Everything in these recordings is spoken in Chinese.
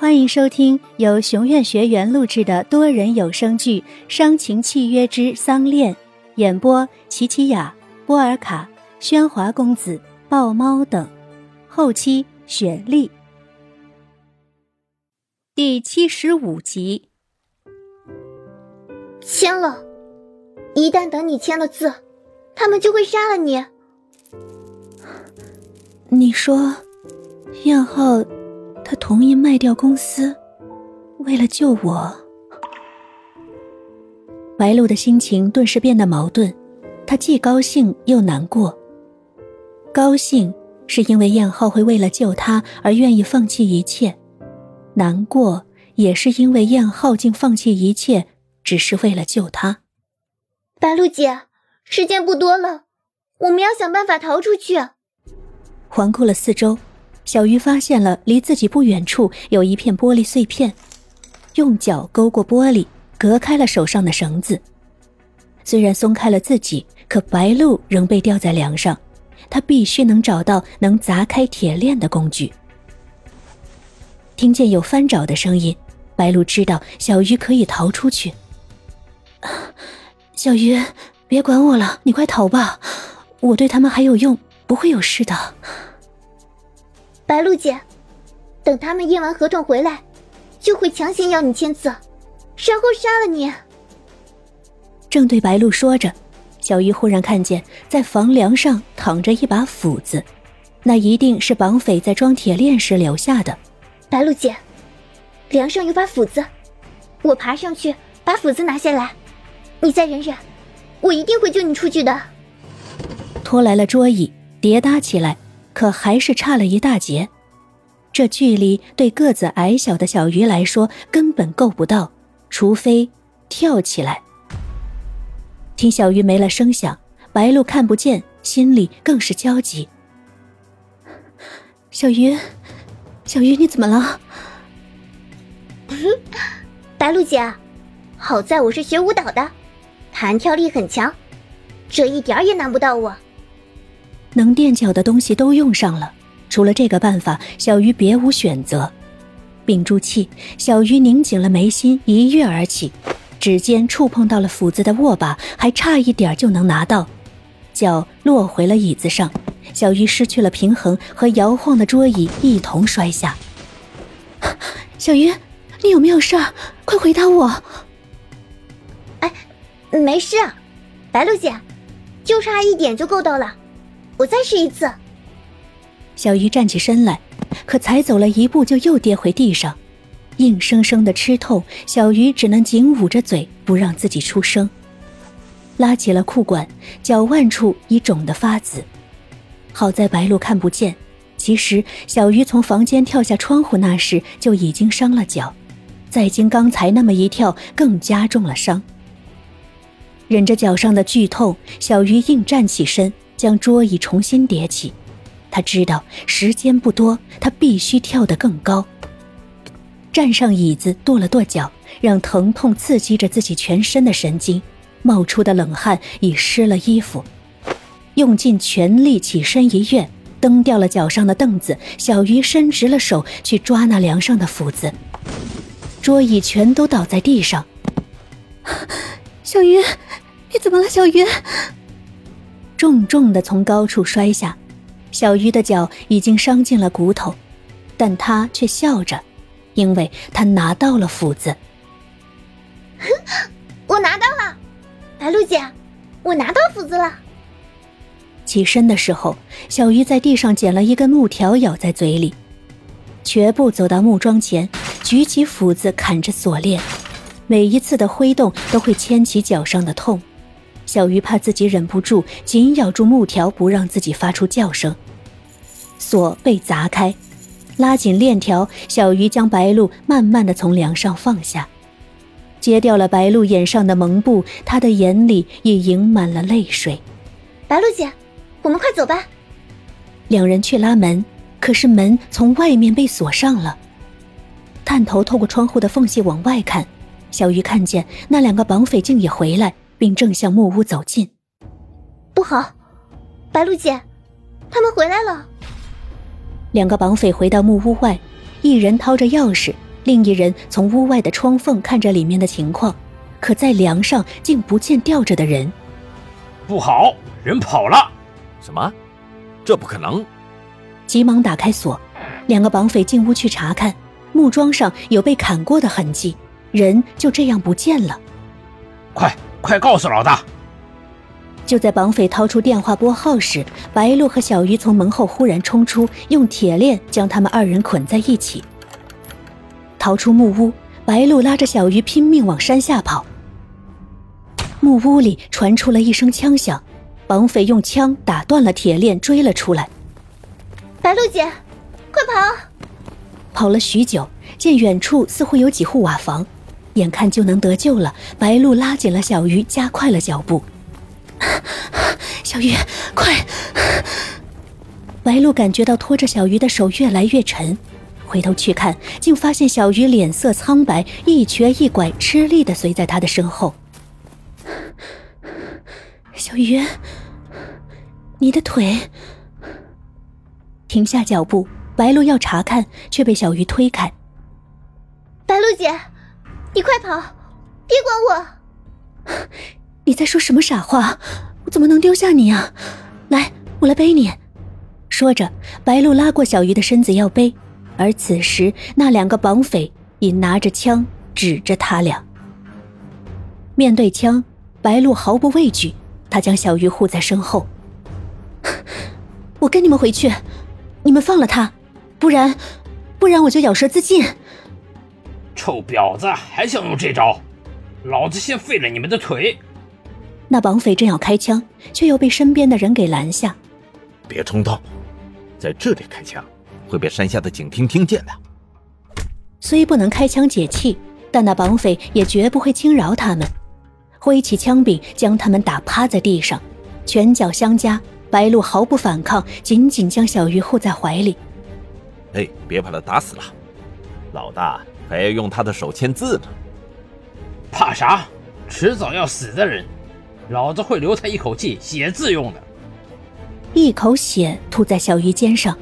欢迎收听由熊院学员录制的多人有声剧《伤情契约之丧恋》，演播：琪琪雅、波尔卡、喧哗公子、豹猫等，后期雪莉。第七十五集。签了，一旦等你签了字，他们就会杀了你。你说，燕浩？他同意卖掉公司，为了救我。白露的心情顿时变得矛盾，她既高兴又难过。高兴是因为燕浩会为了救她而愿意放弃一切，难过也是因为燕浩竟放弃一切只是为了救她。白露姐，时间不多了，我们要想办法逃出去。环顾了四周。小鱼发现了离自己不远处有一片玻璃碎片，用脚勾过玻璃，隔开了手上的绳子。虽然松开了自己，可白鹿仍被吊在梁上。他必须能找到能砸开铁链的工具。听见有翻找的声音，白鹿知道小鱼可以逃出去。小鱼，别管我了，你快逃吧，我对他们还有用，不会有事的。白露姐，等他们验完合同回来，就会强行要你签字，然后杀了你。正对白露说着，小鱼忽然看见在房梁上躺着一把斧子，那一定是绑匪在装铁链时留下的。白露姐，梁上有把斧子，我爬上去把斧子拿下来，你再忍忍，我一定会救你出去的。拖来了桌椅，叠搭起来。可还是差了一大截，这距离对个子矮小的小鱼来说根本够不到，除非跳起来。听小鱼没了声响，白鹿看不见，心里更是焦急。小鱼，小鱼，你怎么了？白鹿姐，好在我是学舞蹈的，弹跳力很强，这一点也难不到我。能垫脚的东西都用上了，除了这个办法，小鱼别无选择。屏住气，小鱼拧紧了眉心，一跃而起，指尖触碰到了斧子的握把，还差一点就能拿到。脚落回了椅子上，小鱼失去了平衡，和摇晃的桌椅一同摔下。小鱼，你有没有事儿？快回答我！哎，没事，白露姐，就差一点就够到了。我再试一次。小鱼站起身来，可才走了一步，就又跌回地上，硬生生的吃痛。小鱼只能紧捂着嘴，不让自己出声。拉起了裤管，脚腕处已肿得发紫。好在白露看不见，其实小鱼从房间跳下窗户那时就已经伤了脚，再经刚才那么一跳，更加重了伤。忍着脚上的剧痛，小鱼硬站起身。将桌椅重新叠起，他知道时间不多，他必须跳得更高。站上椅子，跺了跺脚，让疼痛刺激着自己全身的神经，冒出的冷汗已湿了衣服。用尽全力起身一跃，蹬掉了脚上的凳子。小鱼伸直了手去抓那梁上的斧子，桌椅全都倒在地上。小鱼，你怎么了，小鱼？重重的从高处摔下，小鱼的脚已经伤进了骨头，但他却笑着，因为他拿到了斧子。我拿到了，白露姐，我拿到斧子了。起身的时候，小鱼在地上捡了一根木条，咬在嘴里，瘸步走到木桩前，举起斧子砍着锁链，每一次的挥动都会牵起脚上的痛。小鱼怕自己忍不住，紧咬住木条，不让自己发出叫声。锁被砸开，拉紧链条，小鱼将白鹿慢慢的从梁上放下，揭掉了白鹿眼上的蒙布，他的眼里也盈满了泪水。白鹿姐，我们快走吧。两人去拉门，可是门从外面被锁上了。探头透过窗户的缝隙往外看，小鱼看见那两个绑匪竟也回来。并正向木屋走近。不好，白露姐，他们回来了。两个绑匪回到木屋外，一人掏着钥匙，另一人从屋外的窗缝看着里面的情况，可在梁上竟不见吊着的人。不好，人跑了！什么？这不可能！急忙打开锁，两个绑匪进屋去查看，木桩上有被砍过的痕迹，人就这样不见了。快快告诉老大！就在绑匪掏出电话拨号时，白鹿和小鱼从门后忽然冲出，用铁链将他们二人捆在一起。逃出木屋，白鹿拉着小鱼拼命往山下跑。木屋里传出了一声枪响，绑匪用枪打断了铁链，追了出来。白露姐，快跑！跑了许久，见远处似乎有几户瓦房，眼看就能得救了，白露拉紧了小鱼，加快了脚步。小鱼，快！白露感觉到拖着小鱼的手越来越沉，回头去看，竟发现小鱼脸色苍白，一瘸一拐，吃力的随在他的身后。小鱼，你的腿。停下脚步，白露要查看，却被小鱼推开。白露姐，你快跑，别管我！你在说什么傻话？我怎么能丢下你啊？来，我来背你。说着，白露拉过小鱼的身子要背，而此时那两个绑匪已拿着枪指着他俩。面对枪，白露毫不畏惧，他将小鱼护在身后。我跟你们回去。你们放了他，不然，不然我就咬舌自尽。臭婊子，还想用这招？老子先废了你们的腿！那绑匪正要开枪，却又被身边的人给拦下。别冲动，在这里开枪会被山下的警厅听见的。虽不能开枪解气，但那绑匪也绝不会轻饶他们，挥起枪柄将他们打趴在地上，拳脚相加。白鹿毫不反抗，紧紧将小鱼护在怀里。哎，别把他打死了，老大还要用他的手签字呢。怕啥？迟早要死的人，老子会留他一口气写字用的。一口血吐在小鱼肩上，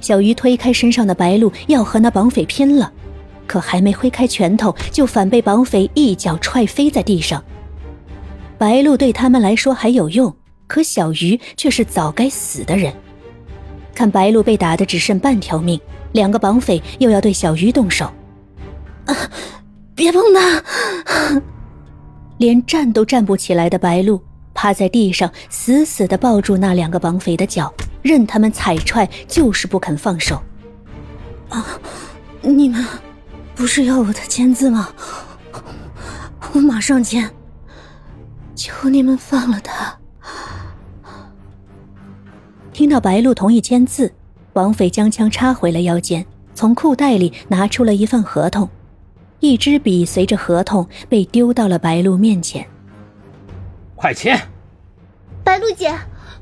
小鱼推开身上的白鹿，要和那绑匪拼了，可还没挥开拳头，就反被绑匪一脚踹飞在地上。白鹿对他们来说还有用。可小鱼却是早该死的人。看白鹿被打的只剩半条命，两个绑匪又要对小鱼动手。啊！别碰他！连站都站不起来的白露趴在地上，死死的抱住那两个绑匪的脚，任他们踩踹，就是不肯放手。啊！你们不是要我的签字吗？我马上签。求你们放了他。听到白露同意签字，绑匪将枪插回了腰间，从裤袋里拿出了一份合同，一支笔随着合同被丢到了白露面前。快签！白露姐，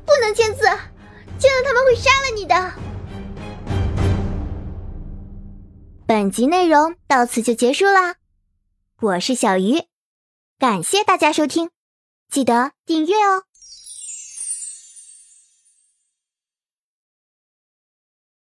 不能签字，签了他们会杀了你的。本集内容到此就结束啦，我是小鱼，感谢大家收听，记得订阅哦。